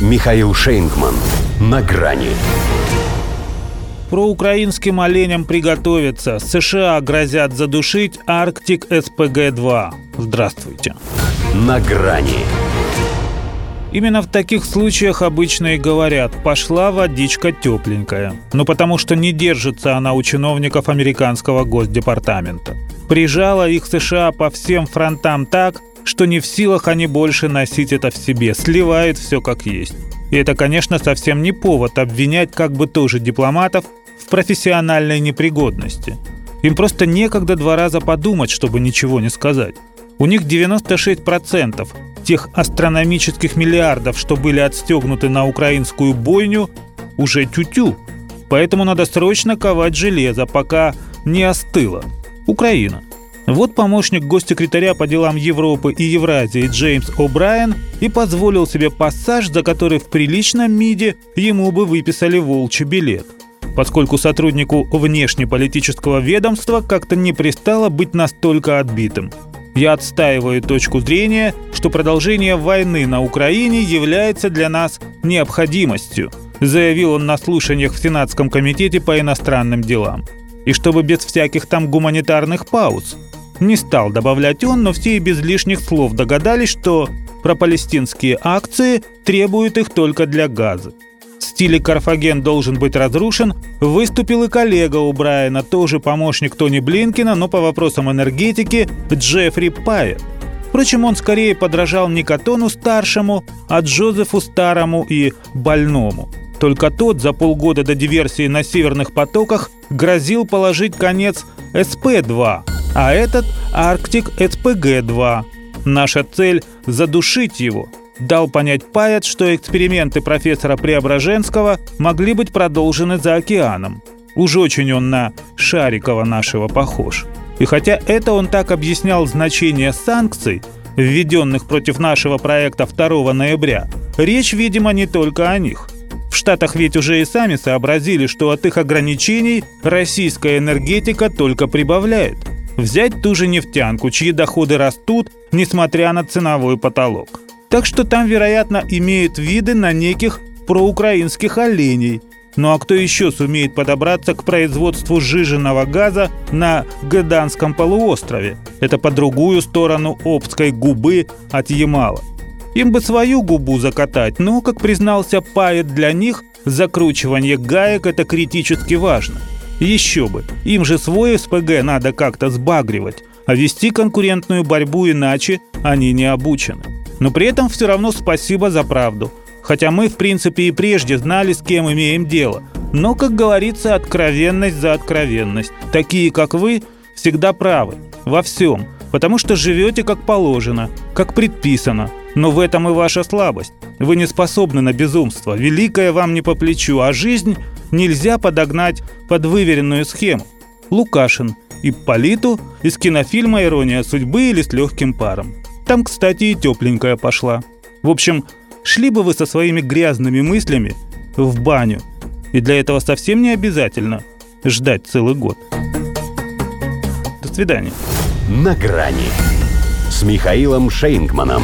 Михаил Шейнгман. На грани. Проукраинским оленям приготовиться. США грозят задушить Арктик СПГ-2. Здравствуйте. На грани. Именно в таких случаях обычно и говорят «пошла водичка тепленькая». Ну потому что не держится она у чиновников американского госдепартамента. Прижала их США по всем фронтам так, что не в силах они больше носить это в себе, сливает все как есть. И это, конечно, совсем не повод обвинять как бы тоже дипломатов в профессиональной непригодности. Им просто некогда два раза подумать, чтобы ничего не сказать. У них 96% тех астрономических миллиардов, что были отстегнуты на украинскую бойню, уже тю-тю. Поэтому надо срочно ковать железо, пока не остыло. Украина. Вот помощник госсекретаря по делам Европы и Евразии Джеймс О'Брайен и позволил себе пассаж, за который в приличном МИДе ему бы выписали волчий билет поскольку сотруднику внешнеполитического ведомства как-то не пристало быть настолько отбитым. Я отстаиваю точку зрения, что продолжение войны на Украине является для нас необходимостью, заявил он на слушаниях в Сенатском комитете по иностранным делам. И чтобы без всяких там гуманитарных пауз – не стал добавлять он, но все и без лишних слов догадались, что про палестинские акции требуют их только для газа. В стиле Карфаген должен быть разрушен, выступил и коллега у Брайана, тоже помощник Тони Блинкина, но по вопросам энергетики Джеффри Пайет. Впрочем, он скорее подражал не Катону-старшему, а Джозефу Старому и Больному. Только тот за полгода до диверсии на северных потоках грозил положить конец СП-2, а этот Арктик СПГ-2. Наша цель – задушить его. Дал понять Паяц, что эксперименты профессора Преображенского могли быть продолжены за океаном. Уж очень он на Шарикова нашего похож. И хотя это он так объяснял значение санкций, введенных против нашего проекта 2 ноября, речь, видимо, не только о них. В Штатах ведь уже и сами сообразили, что от их ограничений российская энергетика только прибавляет – Взять ту же нефтянку, чьи доходы растут, несмотря на ценовой потолок. Так что там, вероятно, имеют виды на неких проукраинских оленей. Ну а кто еще сумеет подобраться к производству сжиженного газа на Гаданском полуострове? Это по другую сторону Обской губы от Ямала. Им бы свою губу закатать, но, как признался Пает, для них закручивание гаек – это критически важно – еще бы, им же свой СПГ надо как-то сбагривать, а вести конкурентную борьбу иначе они не обучены. Но при этом все равно спасибо за правду. Хотя мы, в принципе, и прежде знали, с кем имеем дело. Но, как говорится, откровенность за откровенность. Такие, как вы, всегда правы. Во всем. Потому что живете как положено, как предписано. Но в этом и ваша слабость. Вы не способны на безумство. Великое вам не по плечу, а жизнь нельзя подогнать под выверенную схему. Лукашин, Ипполиту из кинофильма «Ирония судьбы» или «С легким паром». Там, кстати, и тепленькая пошла. В общем, шли бы вы со своими грязными мыслями в баню. И для этого совсем не обязательно ждать целый год. До свидания. На грани с Михаилом Шейнгманом.